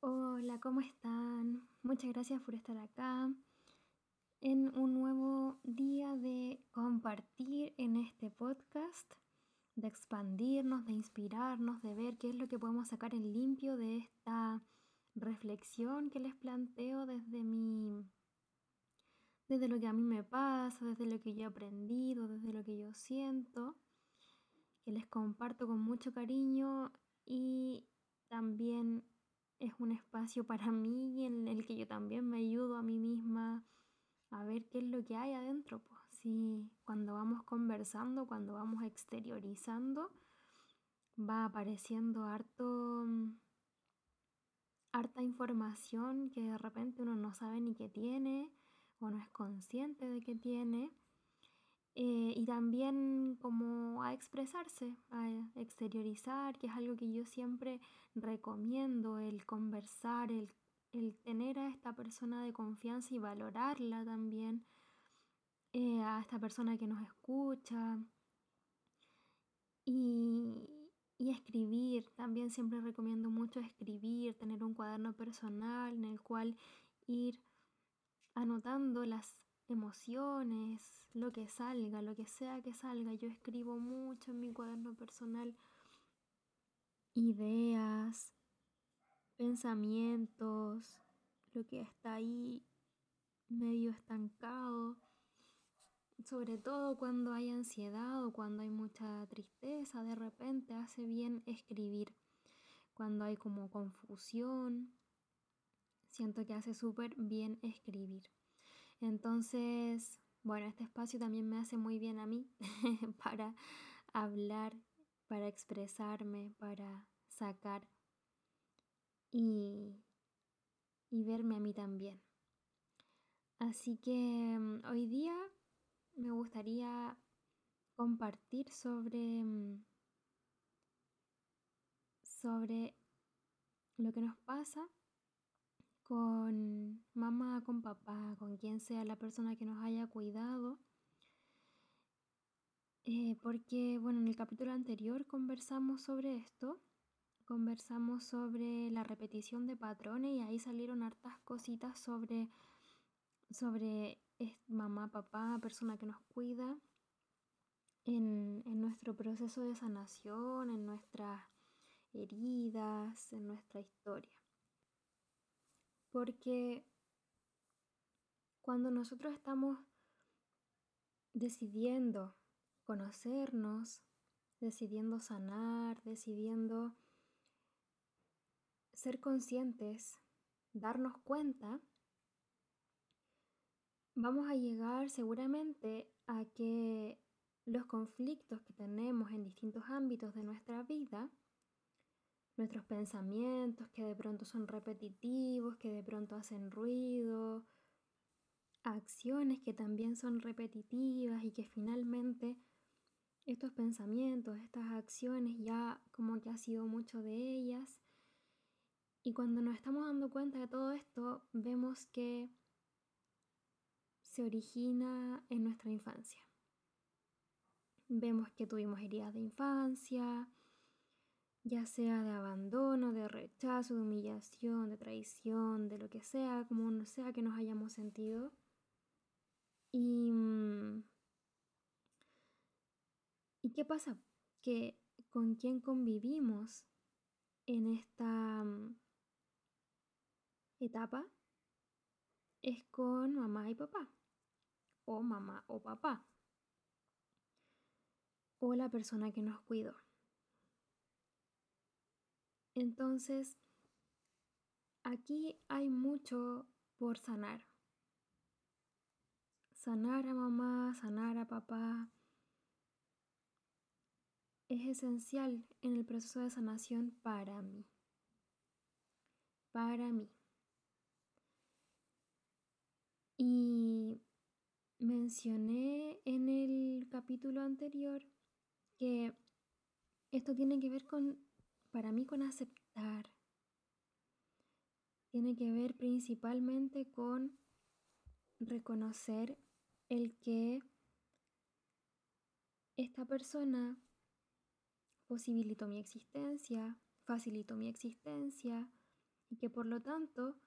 Hola, ¿cómo están? Muchas gracias por estar acá en un nuevo día de compartir en este podcast, de expandirnos, de inspirarnos, de ver qué es lo que podemos sacar en limpio de esta reflexión que les planteo desde mi desde lo que a mí me pasa, desde lo que yo he aprendido, desde lo que yo siento, que les comparto con mucho cariño y también es un espacio para mí en el que yo también me ayudo a mí misma a ver qué es lo que hay adentro. Pues sí, cuando vamos conversando, cuando vamos exteriorizando, va apareciendo harto harta información que de repente uno no sabe ni que tiene o no es consciente de que tiene. Eh, y también como a expresarse, a exteriorizar, que es algo que yo siempre recomiendo, el conversar, el, tener a esta persona de confianza y valorarla también, eh, a esta persona que nos escucha. Y, y escribir, también siempre recomiendo mucho escribir, tener un cuaderno personal en el cual ir anotando las emociones, lo que salga, lo que sea que salga. Yo escribo mucho en mi cuaderno personal ideas, pensamientos, lo que está ahí medio estancado. Sobre todo cuando hay ansiedad o cuando hay mucha tristeza, de repente hace bien escribir. Cuando hay como confusión, siento que hace súper bien escribir. Entonces, bueno, este espacio también me hace muy bien a mí para hablar, para expresarme, para sacar y, y verme a mí también. Así que mm, hoy día me gustaría compartir sobre, mm, sobre lo que nos pasa con mamá, con papá, con quien sea la persona que nos haya cuidado. Eh, porque, bueno, en el capítulo anterior conversamos sobre esto, conversamos sobre la repetición de patrones y ahí salieron hartas cositas sobre, sobre mamá, papá, persona que nos cuida, en, en nuestro proceso de sanación, en nuestras heridas, en nuestra historia. Porque cuando nosotros estamos decidiendo conocernos, decidiendo sanar, decidiendo ser conscientes, darnos cuenta, vamos a llegar seguramente a que los conflictos que tenemos en distintos ámbitos de nuestra vida nuestros pensamientos que de pronto son repetitivos, que de pronto hacen ruido, acciones que también son repetitivas y que finalmente estos pensamientos, estas acciones ya como que ha sido mucho de ellas. Y cuando nos estamos dando cuenta de todo esto, vemos que se origina en nuestra infancia. Vemos que tuvimos heridas de infancia, ya sea de abandono, de rechazo, de humillación, de traición, de lo que sea, como sea que nos hayamos sentido. Y, mm, ¿y qué pasa? Que con quien convivimos en esta mm, etapa es con mamá y papá, o mamá o papá, o la persona que nos cuidó. Entonces, aquí hay mucho por sanar. Sanar a mamá, sanar a papá. Es esencial en el proceso de sanación para mí. Para mí. Y mencioné en el capítulo anterior que esto tiene que ver con para mí con aceptar tiene que ver principalmente con reconocer el que esta persona posibilitó mi existencia, facilitó mi existencia, y que por lo tanto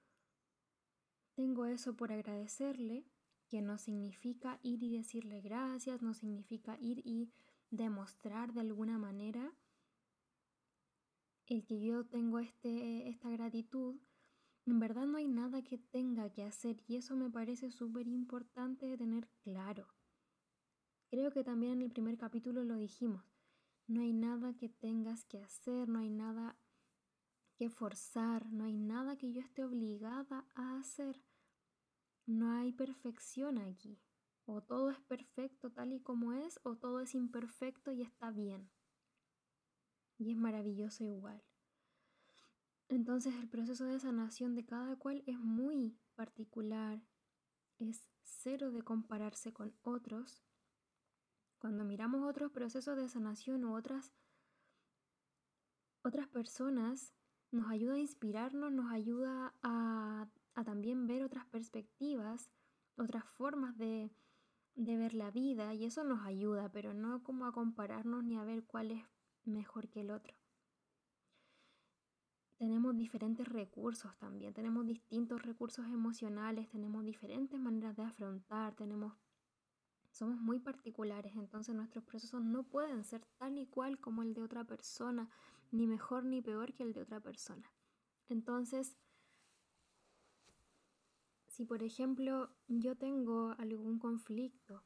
tengo eso por agradecerle, que no significa ir y decirle gracias, no significa ir y demostrar de alguna manera el que yo tengo este, esta gratitud, en verdad no hay nada que tenga que hacer y eso me parece súper importante de tener claro. Creo que también en el primer capítulo lo dijimos. No hay nada que tengas que hacer, no hay nada que forzar, no hay nada que yo esté obligada a hacer. No hay perfección aquí. O todo es perfecto tal y como es, o todo es imperfecto y está bien. Y es maravilloso igual. Entonces el proceso de sanación de cada cual es muy particular, es cero de compararse con otros. Cuando miramos otros procesos de sanación u otras, otras personas, nos ayuda a inspirarnos, nos ayuda a, también ver otras perspectivas, otras formas de, de ver la vida y eso nos ayuda, pero no como a compararnos ni a ver cuál es mejor que el otro tenemos diferentes recursos también, tenemos distintos recursos emocionales, tenemos diferentes maneras de afrontar, tenemos somos muy particulares, entonces nuestros procesos no pueden ser tal y cual como el de otra persona, ni mejor ni peor que el de otra persona. Entonces, si por ejemplo yo tengo algún conflicto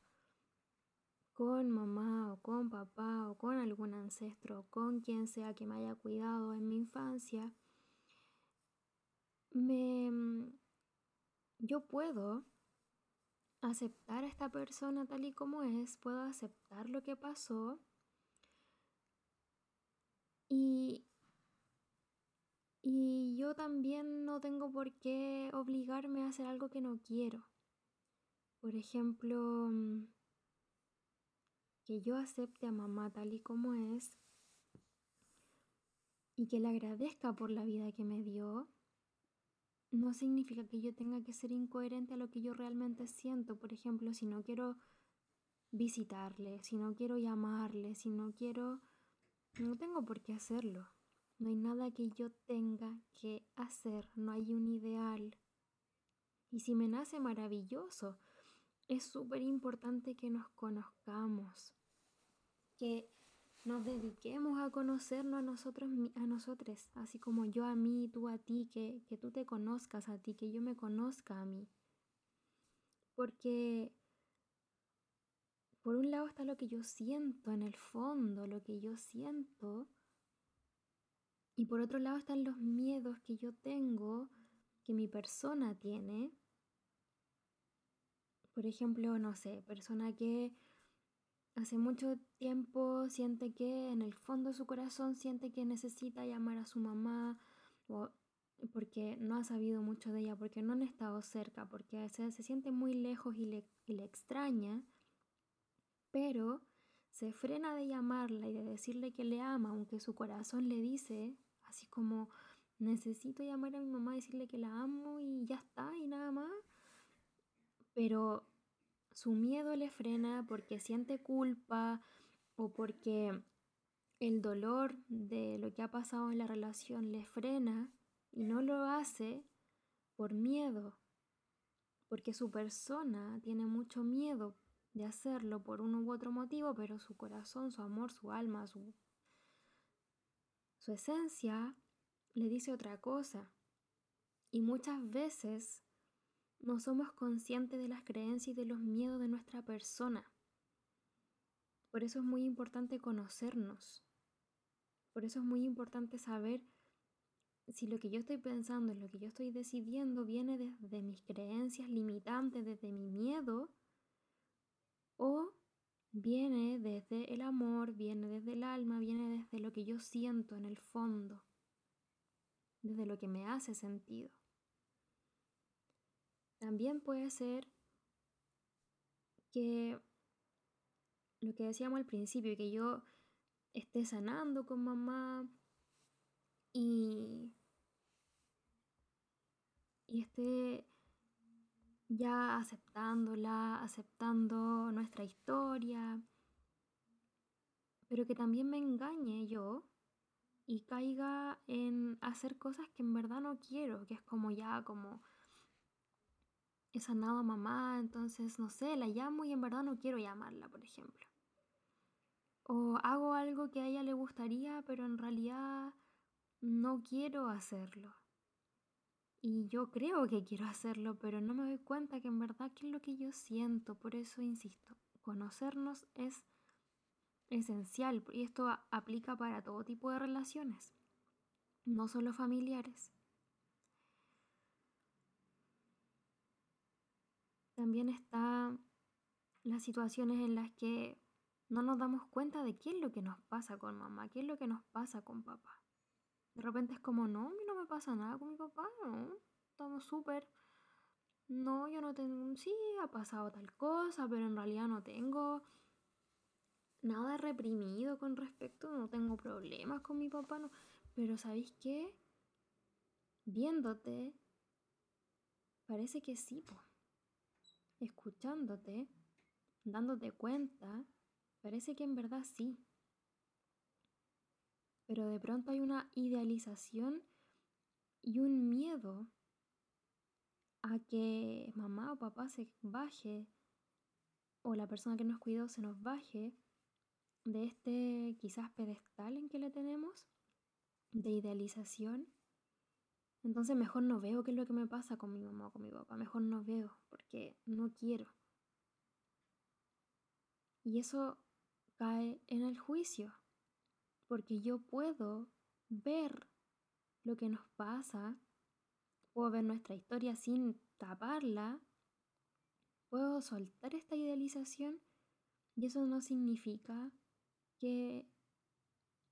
con mamá con papá o con algún ancestro con quien sea que me haya cuidado en mi infancia, me, mm, yo puedo aceptar a esta persona tal y como es, puedo aceptar lo que pasó y, y yo también no tengo por qué obligarme a hacer algo que no quiero. Por ejemplo, mm, que yo acepte a mamá tal y como es y que le agradezca por la vida que me dio no significa que yo tenga que ser incoherente a lo que yo realmente siento. Por ejemplo, si no quiero visitarle, si no quiero llamarle, si no quiero... No tengo por qué hacerlo. No hay nada que yo tenga que hacer, no hay un ideal. Y si me nace maravilloso, es súper importante que nos conozcamos, que nos dediquemos a conocernos a nosotros, a nosotros, así como yo a mí, tú a ti, que, que tú te conozcas a ti, que yo me conozca a mí. Porque por un lado está lo que yo siento en el fondo, lo que yo siento, y por otro lado están los miedos que yo tengo, que mi persona tiene. Por ejemplo, no sé, persona que hace mucho tiempo siente que en el fondo de su corazón siente que necesita llamar a su mamá o porque no ha sabido mucho de ella, porque no han estado cerca, porque se, se siente muy lejos y le, y le extraña, pero se frena de llamarla y de decirle que le ama, aunque su corazón le dice, así como necesito llamar a mi mamá, decirle que la amo y ya está y nada más, pero su miedo le frena porque siente culpa o porque el dolor de lo que ha pasado en la relación le frena y no lo hace por miedo, porque su persona tiene mucho miedo de hacerlo por uno u otro motivo, pero su corazón, su amor, su alma, su, su esencia le dice otra cosa. Y muchas veces no somos conscientes de las creencias y de los miedos de nuestra persona. Por eso es muy importante conocernos. Por eso es muy importante saber si lo que yo estoy pensando, lo que yo estoy decidiendo viene desde mis creencias limitantes, desde mi miedo, o viene desde el amor, viene desde el alma, viene desde lo que yo siento en el fondo, desde lo que me hace sentido. También puede ser que lo que decíamos al principio, que yo esté sanando con mamá y, y esté ya aceptándola, aceptando nuestra historia, pero que también me engañe yo y caiga en hacer cosas que en verdad no quiero, que es como ya, como sanado a mamá, entonces no sé, la llamo y en verdad no quiero llamarla, por ejemplo. O hago algo que a ella le gustaría, pero en realidad no quiero hacerlo. Y yo creo que quiero hacerlo, pero no me doy cuenta que en verdad qué es lo que yo siento. Por eso insisto, conocernos es esencial y esto aplica para todo tipo de relaciones, no solo familiares. También está las situaciones en las que no nos damos cuenta de qué es lo que nos pasa con mamá, qué es lo que nos pasa con papá. De repente es como, no, a mí no me pasa nada con mi papá, no, estamos súper. No, yo no tengo, sí, ha pasado tal cosa, pero en realidad no tengo nada reprimido con respecto, no tengo problemas con mi papá, no. Pero ¿sabéis qué? Viéndote, parece que sí, po. Escuchándote, dándote cuenta, parece que en verdad sí. Pero de pronto hay una idealización y un miedo a que mamá o papá se baje o la persona que nos cuidó se nos baje de este quizás pedestal en que le tenemos, de idealización. Entonces mejor no veo qué es lo que me pasa con mi mamá o con mi papá, mejor no veo porque no quiero. Y eso cae en el juicio, porque yo puedo ver lo que nos pasa, puedo ver nuestra historia sin taparla, puedo soltar esta idealización y eso no significa que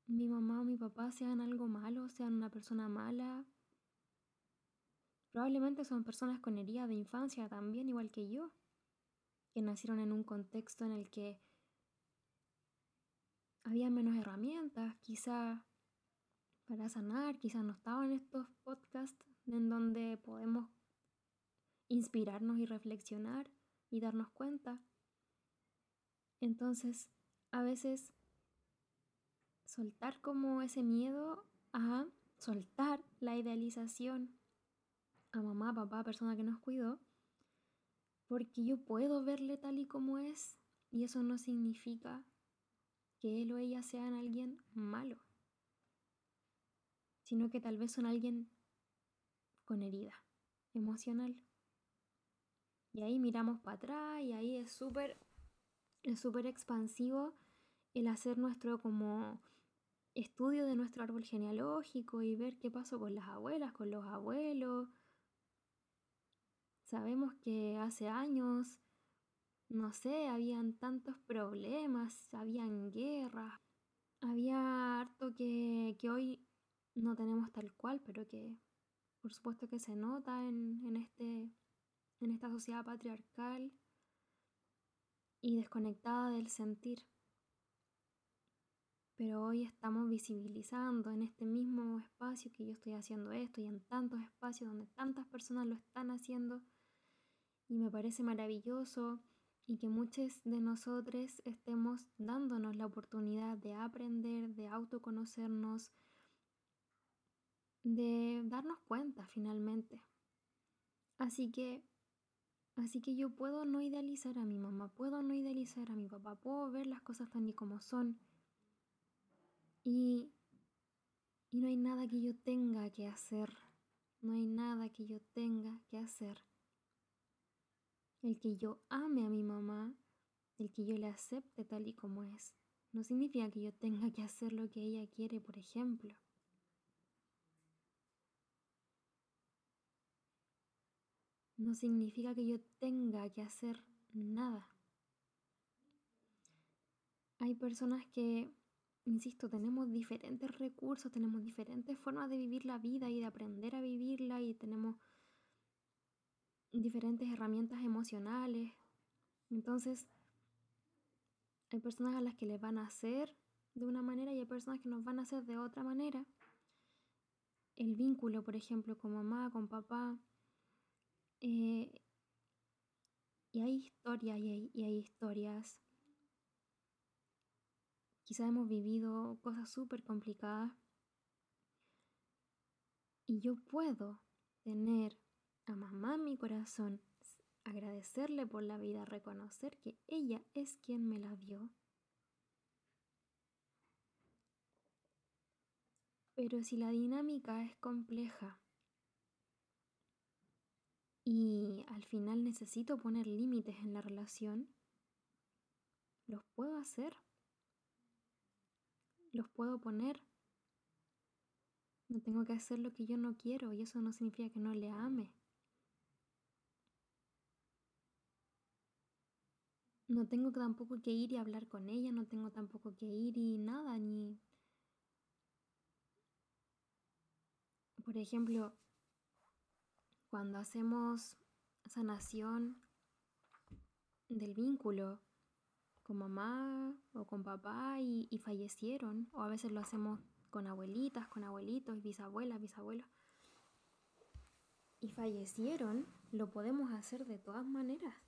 mi mamá o mi papá sean algo malo, sean una persona mala. Probablemente son personas con heridas de infancia también, igual que yo, que nacieron en un contexto en el que había menos herramientas, quizá para sanar, quizá no estaban estos podcasts en donde podemos inspirarnos y reflexionar y darnos cuenta. Entonces, a veces soltar como ese miedo a soltar la idealización a mamá, papá, persona que nos cuidó, porque yo puedo verle tal y como es y eso no significa que él o ella sean alguien malo, sino que tal vez son alguien con herida emocional. Y ahí miramos para atrás y ahí es súper es súper expansivo el hacer nuestro como estudio de nuestro árbol genealógico y ver qué pasó con las abuelas, con los abuelos. Sabemos que hace años, no sé, habían tantos problemas, habían guerras, había harto que, que hoy no tenemos tal cual, pero que por supuesto que se nota en, en, este, en esta sociedad patriarcal y desconectada del sentir. Pero hoy estamos visibilizando en este mismo espacio que yo estoy haciendo esto y en tantos espacios donde tantas personas lo están haciendo y me parece maravilloso y que muchos de nosotros estemos dándonos la oportunidad de aprender, de autoconocernos, de darnos cuenta finalmente. Así que así que yo puedo no idealizar a mi mamá, puedo no idealizar a mi papá, puedo ver las cosas tan y como son y, y no hay nada que yo tenga que hacer, no hay nada que yo tenga que hacer. El que yo ame a mi mamá, el que yo le acepte tal y como es, no significa que yo tenga que hacer lo que ella quiere, por ejemplo. No significa que yo tenga que hacer nada. Hay personas que insisto, tenemos diferentes recursos, tenemos diferentes formas de vivir la vida y de aprender a vivirla y tenemos diferentes herramientas emocionales. Entonces, hay personas a las que les van a hacer de una manera y hay personas que nos van a hacer de otra manera. El vínculo, por ejemplo, con mamá, con papá. Eh, y hay historias y y hay historias Quizá hemos vivido cosas súper complicadas Y yo puedo tener a mamá mi corazón, agradecerle por la vida, reconocer que ella es quien me la dio. Pero si la dinámica es compleja y al final necesito poner límites en la relación, los puedo hacer. Los puedo poner. No tengo que hacer lo que yo no quiero y eso no significa que no le ame. No tengo tampoco que ir y hablar con ella, no tengo tampoco que ir y nada, ni... Por ejemplo, cuando hacemos sanación del vínculo con mamá o con papá y, y, fallecieron, o a veces lo hacemos con abuelitas, con abuelitos, bisabuelas, bisabuelos, y fallecieron, lo podemos hacer de todas maneras.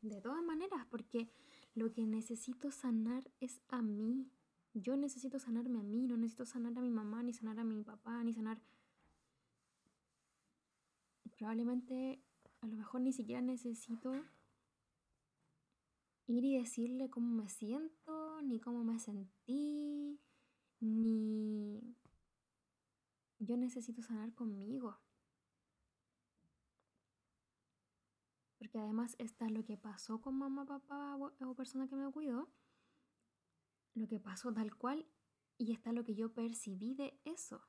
De todas maneras, porque lo que necesito sanar es a mí. Yo necesito sanarme a mí, no necesito sanar a mi mamá, ni sanar a mi papá, ni sanar... Probablemente, a lo mejor ni siquiera necesito ir y decirle cómo me siento, ni cómo me sentí, ni... Yo necesito sanar conmigo. Porque además está lo que pasó con mamá, papá o persona que me cuidó, lo que pasó tal cual, y está lo que yo percibí de eso.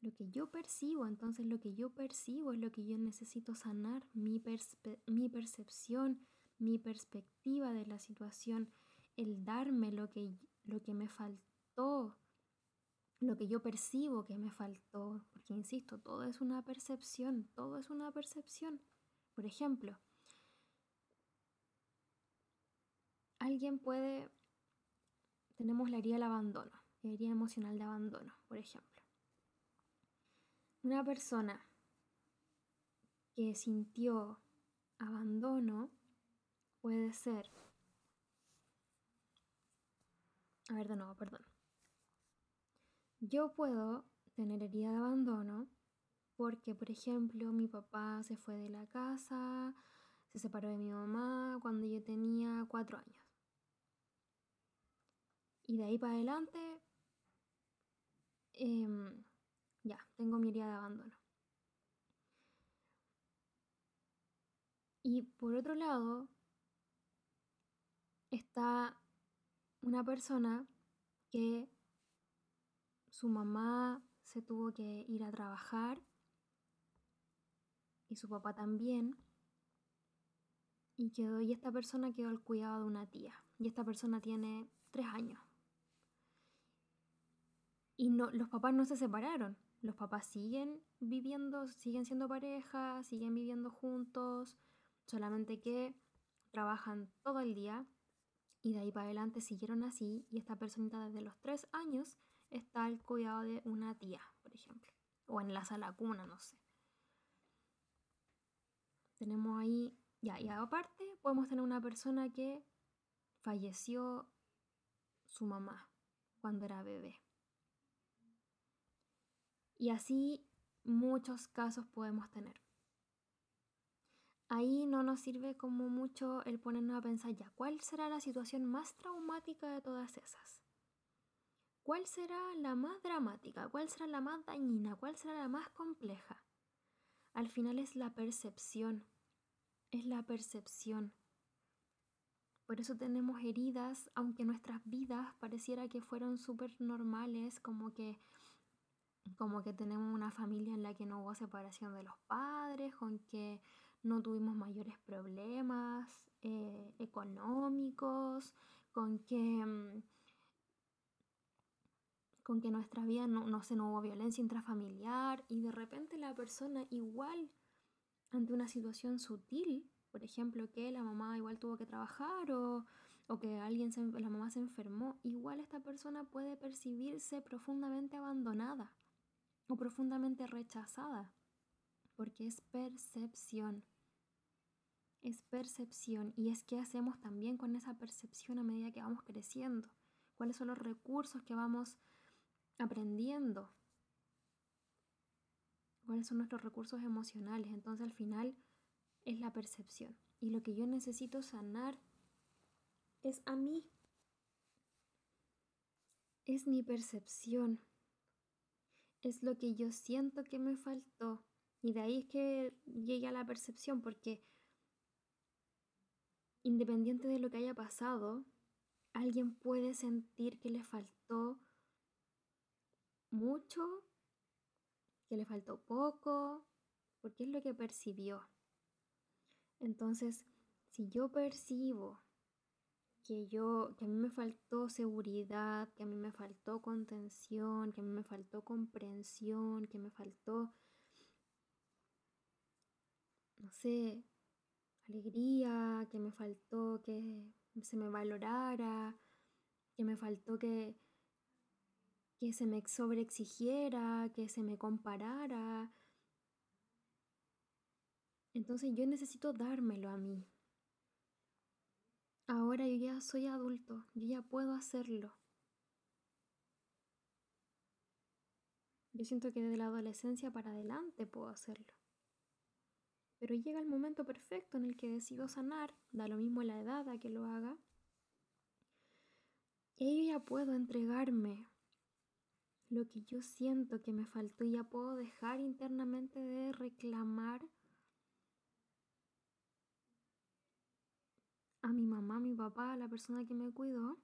Lo que yo percibo, entonces lo que yo percibo es lo que yo necesito sanar, mi, mi percepción, mi perspectiva de la situación, el darme lo que, lo que me faltó, lo que yo percibo que me faltó, porque insisto, todo es una percepción, todo es una percepción. Por ejemplo, alguien puede, tenemos la herida del abandono, la herida emocional de abandono, por ejemplo. Una persona que sintió abandono puede ser, a ver de nuevo, perdón. Yo puedo tener herida de abandono porque, por ejemplo, mi papá se fue de la casa, se separó de mi mamá cuando yo tenía cuatro años. Y de ahí para adelante, em, ya, tengo mi herida de abandono. Y por otro lado, está una persona que su mamá se tuvo que ir a trabajar y su papá también. Y, quedó, y esta persona quedó al cuidado de una tía. Y esta persona tiene tres años. Y no, los papás no se separaron. Los papás siguen viviendo, siguen siendo pareja, siguen viviendo juntos. Solamente que trabajan todo el día. Y de ahí para adelante siguieron así. Y esta personita desde los tres años está al cuidado de una tía, por ejemplo. O en la sala cuna, no sé. Tenemos ahí, ya, y aparte podemos tener una persona que falleció su mamá cuando era bebé. Y así muchos casos podemos tener. Ahí no nos sirve como mucho el ponernos a pensar ya, ¿cuál será la situación más traumática de todas esas? ¿Cuál será la más dramática? ¿Cuál será la más dañina? ¿Cuál será la más compleja? Al final es la percepción, es la percepción. Por eso tenemos heridas, aunque nuestras vidas pareciera que fueron súper normales, como que, como que tenemos una familia en la que no hubo separación de los padres, con que no tuvimos mayores problemas eh, económicos, con que mm, con que nuestra vida no, no se no hubo violencia intrafamiliar y de repente la persona igual ante una situación sutil, por ejemplo, que la mamá igual tuvo que trabajar o, o que alguien la mamá se enfermó, igual esta persona puede percibirse profundamente abandonada o profundamente rechazada, porque es percepción. Es percepción y es qué hacemos también con esa percepción a medida que vamos creciendo, cuáles son los recursos que vamos aprendiendo. cuáles son nuestros recursos emocionales. Entonces al final es la percepción. Y lo que yo necesito sanar es a mí. Es mi percepción. Es lo que yo siento que me faltó. Y de ahí es que llegué a la percepción, porque independiente de lo que haya pasado, alguien puede sentir que le faltó mucho, que le faltó poco, porque es lo que percibió. Entonces, si yo percibo que yo, que a mí me faltó seguridad, que a mí me faltó contención, que a mí me faltó comprensión, que me faltó, no sé, alegría, que me faltó que se me valorara, que me faltó que, que se me sobreexigiera, que se me comparara. Entonces yo necesito dármelo a mí. Ahora yo ya soy adulto, yo ya puedo hacerlo. Yo siento que desde la adolescencia para adelante puedo hacerlo. Pero llega el momento perfecto en el que decido sanar, da lo mismo la edad a que lo haga. Y yo ya puedo entregarme lo que yo siento que me faltó y ya puedo dejar internamente de reclamar a mi mamá, a mi papá, a la persona que me cuidó,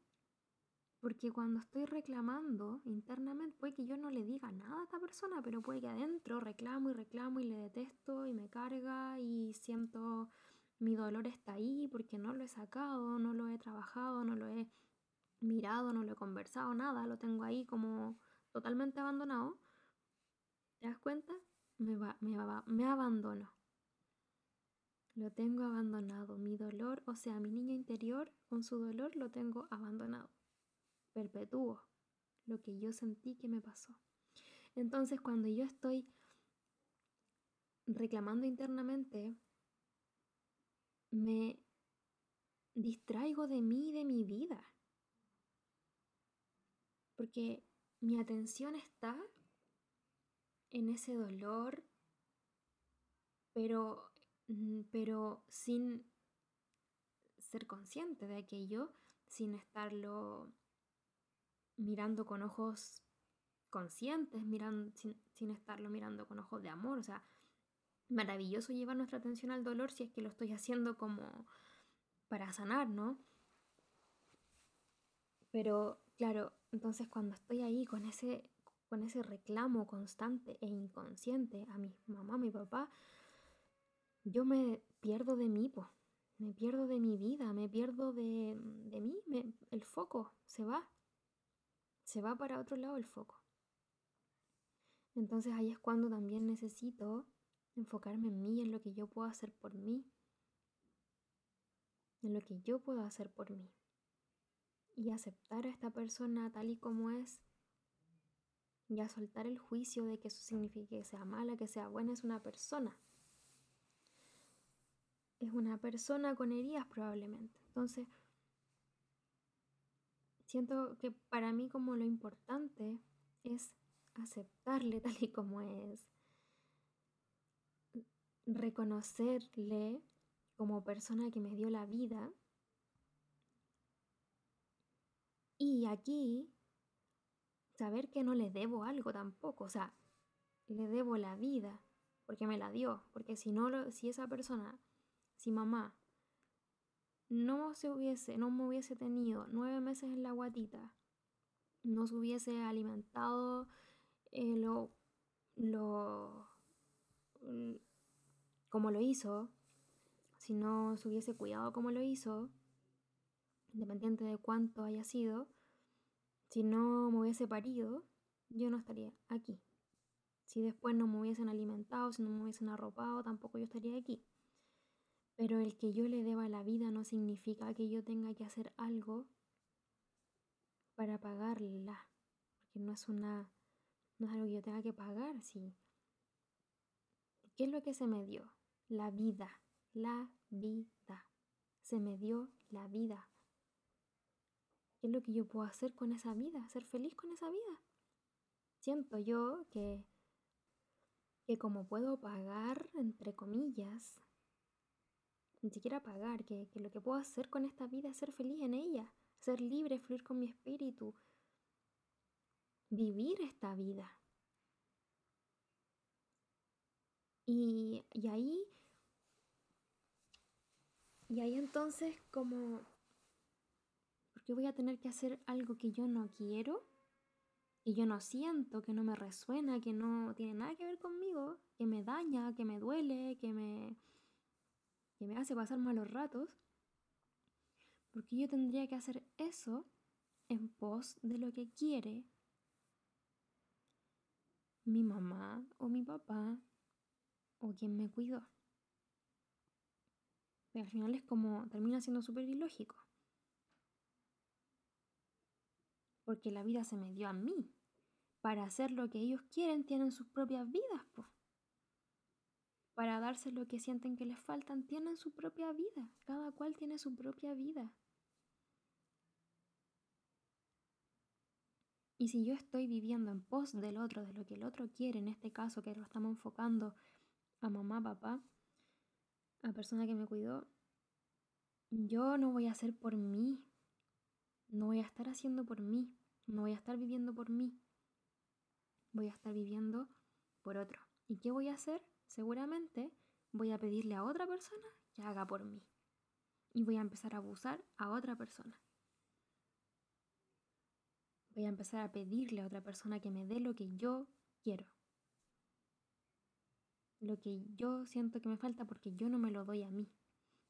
porque cuando estoy reclamando internamente, puede que yo no le diga nada a esta persona, pero puede que adentro reclamo y reclamo y le detesto y me carga y siento mi dolor está ahí porque no lo he sacado, no lo he trabajado, no lo he mirado, no lo he conversado, nada, lo tengo ahí como totalmente abandonado. ¿Te das cuenta? Me, va, me, va, me abandono. Lo tengo abandonado. Mi dolor, o sea, mi niño interior con su dolor lo tengo abandonado. Perpetúo lo que yo sentí que me pasó. Entonces, cuando yo estoy reclamando internamente, me distraigo de mí y de mi vida. Porque mi atención está en ese dolor, pero Mm, pero sin ser consciente de aquello, sin estarlo mirando con ojos conscientes, mirando, sin, sin, estarlo mirando con ojos de amor. O sea, maravilloso llevar nuestra atención al dolor si es que lo estoy haciendo como para sanar, ¿no? Pero claro, entonces cuando estoy ahí con ese, con ese reclamo constante e inconsciente a mi mamá, a mi papá, yo me pierdo de mí, me pierdo de mi vida, me pierdo de, de mí, el foco se va, se va para otro lado el foco. Entonces ahí es cuando también necesito enfocarme en mí, en lo que yo puedo hacer por mí, en lo que yo puedo hacer por mí. Y aceptar a esta persona tal y como es. Y a soltar el juicio de que eso signifique que sea mala, que sea buena, es una persona es una persona con heridas probablemente. Entonces, siento que para mí como lo importante es aceptarle tal y como es, reconocerle como persona que me dio la vida. Y aquí, saber que no le debo algo tampoco, o sea, le debo la vida porque me la dio, porque si no, si esa persona si mamá no se hubiese, no me hubiese tenido nueve meses en la guatita, no se hubiese alimentado eh, lo, lo, como lo hizo, si no se hubiese cuidado como lo hizo, independiente de cuánto haya sido, si no me hubiese parido, yo no estaría aquí. Si después no me hubiesen alimentado, si no me hubiesen arropado, tampoco yo estaría aquí. Pero el que yo le deba la vida no significa que yo tenga que hacer algo para pagarla, porque no es una no es algo que yo tenga que pagar, sí. ¿Qué es lo que se me dio? La vida, la vida. Se me dio la vida. ¿Qué es lo que yo puedo hacer con esa vida? Ser feliz con esa vida. Siento yo que que como puedo pagar, entre comillas, ni siquiera pagar, que, que lo que puedo hacer con esta vida es ser feliz en ella, ser libre, fluir con mi espíritu, vivir esta vida. Y, y ahí, y ahí entonces como, porque voy a tener que hacer algo que yo no quiero, y yo no siento, que no me resuena, que no tiene nada que ver conmigo, que me daña, que me duele, que me, que me hace pasar malos ratos, porque yo tendría que hacer eso en pos de lo que quiere mi mamá o mi papá o quien me cuidó. Pero al final es como, termina siendo súper ilógico. Porque la vida se me dio a mí. Para hacer lo que ellos quieren tienen sus propias vidas. Para darse lo que sienten que les faltan tienen su propia vida. Cada cual tiene su propia vida. Y si yo estoy viviendo en pos del otro, de lo que el otro quiere, en este caso que lo estamos enfocando a mamá, papá, a persona que me cuidó, yo no voy a hacer por mí, no voy a estar haciendo por mí, no voy a estar viviendo por mí, voy a estar viviendo por otro. ¿Y qué voy a hacer? Seguramente voy a pedirle a otra persona que haga por mí. Y voy a empezar a abusar a otra persona. Voy a empezar a pedirle a otra persona que me dé lo que yo quiero. Lo que yo siento que me falta porque yo no me lo doy a mí.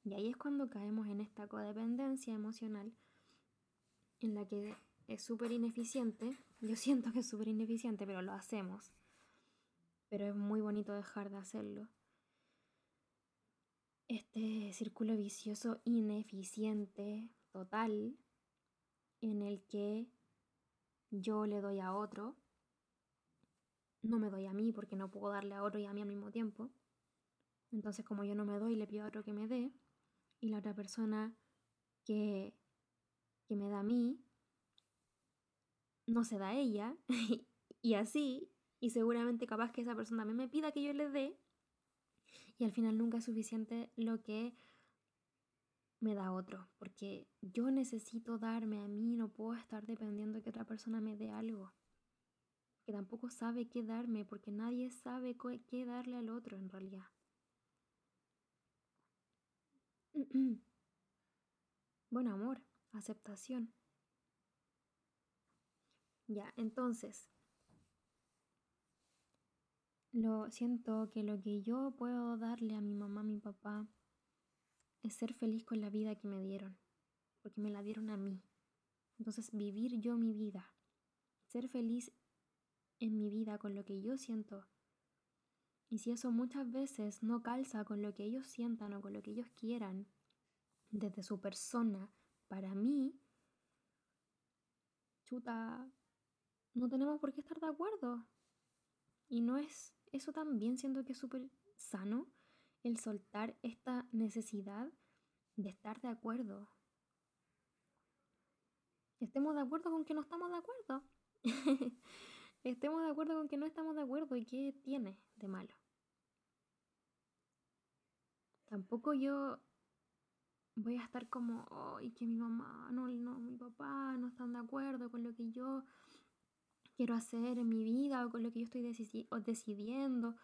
Y ahí es cuando caemos en esta codependencia emocional en la que es súper ineficiente. Yo siento que es súper ineficiente, pero lo hacemos. Pero es muy bonito dejar de hacerlo. Este círculo vicioso ineficiente, total, en el que yo le doy a otro, no me doy a mí porque no puedo darle a otro y a mí al mismo tiempo. Entonces como yo no me doy, le pido a otro que me dé y la otra persona que, que me da a mí no se da ella y así y seguramente capaz que esa persona también me pida que yo le dé y al final nunca es suficiente lo que me da otro, porque yo necesito darme a mí, no puedo estar dependiendo de que otra persona me dé algo, que tampoco sabe qué darme, porque nadie sabe qué darle al otro en realidad. Bueno, amor, aceptación. Ya, entonces, lo siento que lo que yo puedo darle a mi mamá, a mi papá, es ser feliz con la vida que me dieron, porque me la dieron a mí. Entonces, vivir yo mi vida, ser feliz en mi vida con lo que yo siento. Y si eso muchas veces no calza con lo que ellos sientan o con lo que ellos quieran, desde su persona, para mí, chuta, no tenemos por qué estar de acuerdo. Y no es eso también siento que es súper sano el soltar esta necesidad de estar de acuerdo. Estemos de acuerdo con que no estamos de acuerdo. Estemos de acuerdo con que no estamos de acuerdo y qué tiene de malo. Tampoco yo voy a estar como, ay, que mi mamá, no, no, mi papá no están de acuerdo con lo que yo quiero hacer en mi vida o con lo que yo estoy decidiendo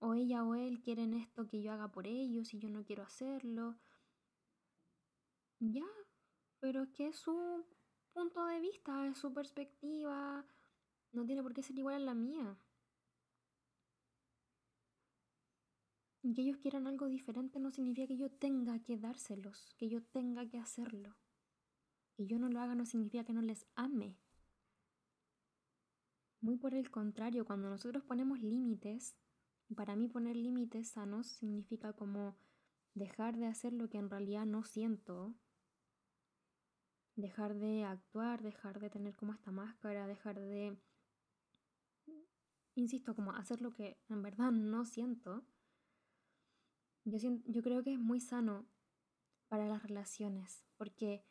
o ella o él quieren esto que yo haga por ellos y yo no quiero hacerlo. Ya, pero es que es su punto de vista, es su perspectiva, no tiene por qué ser igual a la mía. Y que ellos quieran algo diferente no significa que yo tenga que dárselos, que yo tenga que hacerlo. Que yo no lo haga no significa que no les ame. Muy por el contrario, cuando nosotros ponemos límites, para mí poner límites sanos significa como dejar de hacer lo que en realidad no siento, dejar de actuar, dejar de tener como esta máscara, dejar de, insisto, como hacer lo que en verdad no siento. Yo, yo creo que es muy sano para las relaciones, porque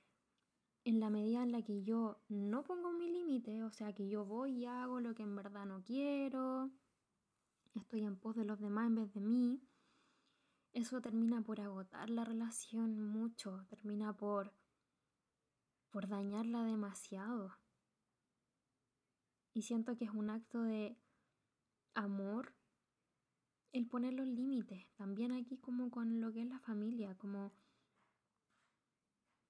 en la medida en la que yo no pongo mi límite, o sea, que yo voy y hago lo que en verdad no quiero, estoy en pos de los demás en vez de mí, eso termina por agotar la relación mucho, termina por, por dañarla demasiado. Y siento que es un acto de amor el poner los límites, también aquí como con lo que es la familia, como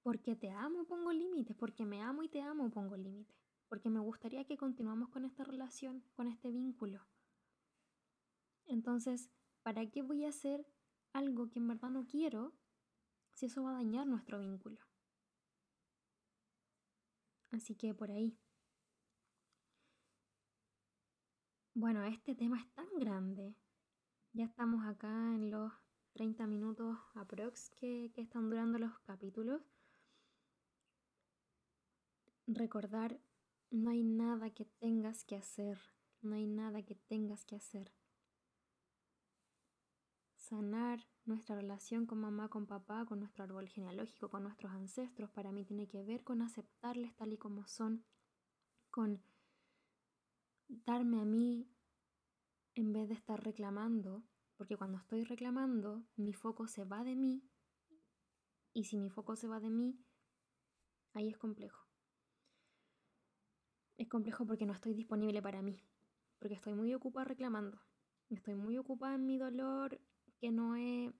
porque te amo pongo límites, porque me amo y te amo pongo límites, porque me gustaría que continuamos con esta relación, con este vínculo. Entonces, ¿para qué voy a hacer algo que en verdad no quiero si eso va a dañar nuestro vínculo? Así que por ahí. Bueno, este tema es tan grande. Ya estamos acá en los 30 minutos aprox que, que están durando los capítulos. Recordar, no hay nada que tengas que hacer. No hay nada que tengas que hacer sanar nuestra relación con mamá, con papá, con nuestro árbol genealógico, con nuestros ancestros, para mí tiene que ver con aceptarles tal y como son, con darme a mí en vez de estar reclamando, porque cuando estoy reclamando, mi foco se va de mí, y si mi foco se va de mí, ahí es complejo. Es complejo porque no estoy disponible para mí, porque estoy muy ocupada reclamando, estoy muy ocupada en mi dolor, que no he,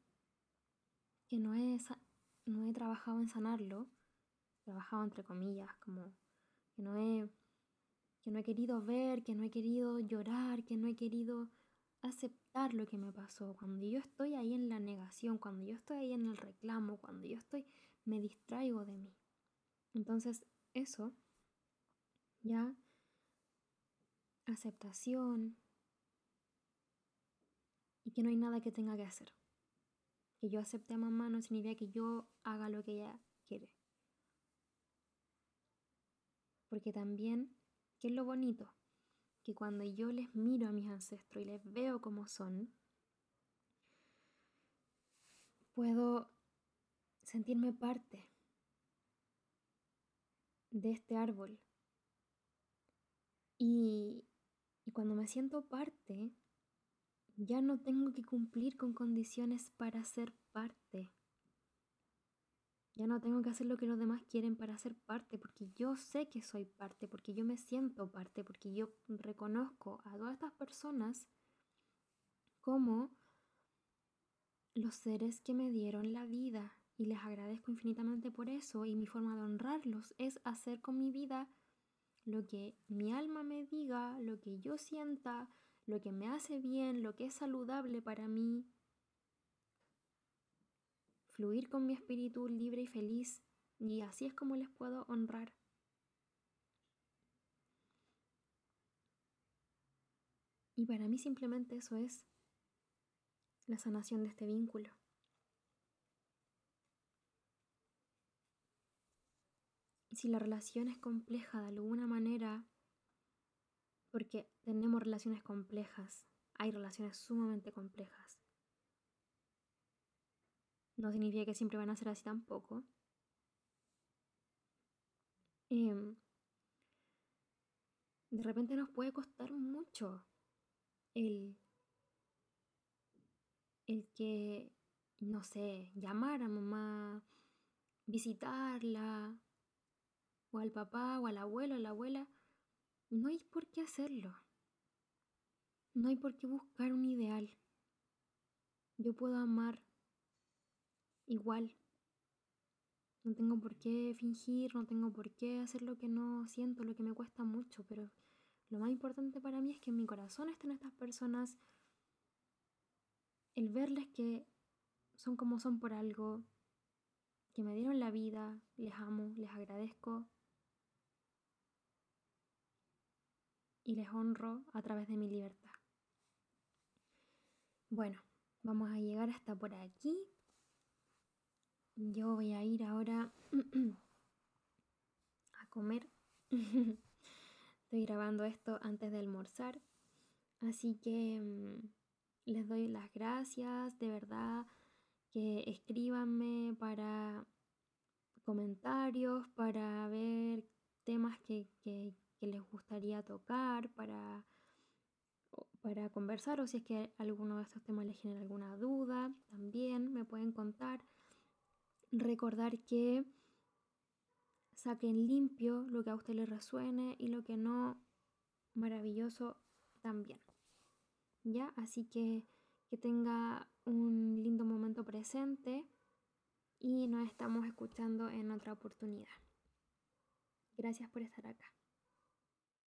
que no he, no he trabajado en sanarlo, trabajado entre comillas, como que no he, que no he querido ver, que no he querido llorar, que no he querido aceptar lo que me pasó. Cuando yo estoy ahí en la negación, cuando yo estoy ahí en el reclamo, cuando yo estoy, me distraigo de mí. Entonces, eso, ya, aceptación, y que no hay nada que tenga que hacer. Que yo acepte a mamá no significa que yo haga lo que ella quiere. Porque también, ¿qué es lo bonito? Que cuando yo les miro a mis ancestros y les veo como son, puedo sentirme parte de este árbol. Y, y cuando me siento parte, ya no tengo que cumplir con condiciones para ser parte. Ya no tengo que hacer lo que los demás quieren para ser parte, porque yo sé que soy parte, porque yo me siento parte, porque yo reconozco a todas estas personas como los seres que me dieron la vida y les agradezco infinitamente por eso y mi forma de honrarlos es hacer con mi vida lo que mi alma me diga, lo que yo sienta, lo que me hace bien, lo que es saludable para mí, fluir con mi espíritu libre y feliz, y así es como les puedo honrar. Y para mí simplemente eso es la sanación de este vínculo. Si la relación es compleja de alguna manera, porque tenemos relaciones complejas, hay relaciones sumamente complejas. No significa que siempre van a ser así tampoco. Em, de repente nos puede costar mucho el, el que, no sé, llamar a mamá, visitarla, o al papá, o al abuelo, a la abuela, no hay por qué hacerlo. No hay por qué buscar un ideal. Yo puedo amar igual. No tengo por qué fingir, no tengo por qué hacer lo que no siento, lo que me cuesta mucho, pero lo más importante para mí es que en mi corazón estén estas personas, el verles que son como son por algo, que me dieron la vida, les amo, les agradezco y les honro a través de mi libertad. Bueno, vamos a llegar hasta por aquí. Yo voy a ir ahora a comer. Estoy grabando esto antes de almorzar. Así que mm, les doy las gracias, de verdad, que escríbanme para comentarios, para ver temas que, que, que les gustaría tocar, para, para conversar o si es que alguno de estos temas les genera alguna duda, también me pueden contar. Recordar que saquen limpio lo que a usted le resuene y lo que no, maravilloso también. ¿Ya? Así que que tenga un lindo momento presente y nos estamos escuchando en otra oportunidad. Gracias por estar acá.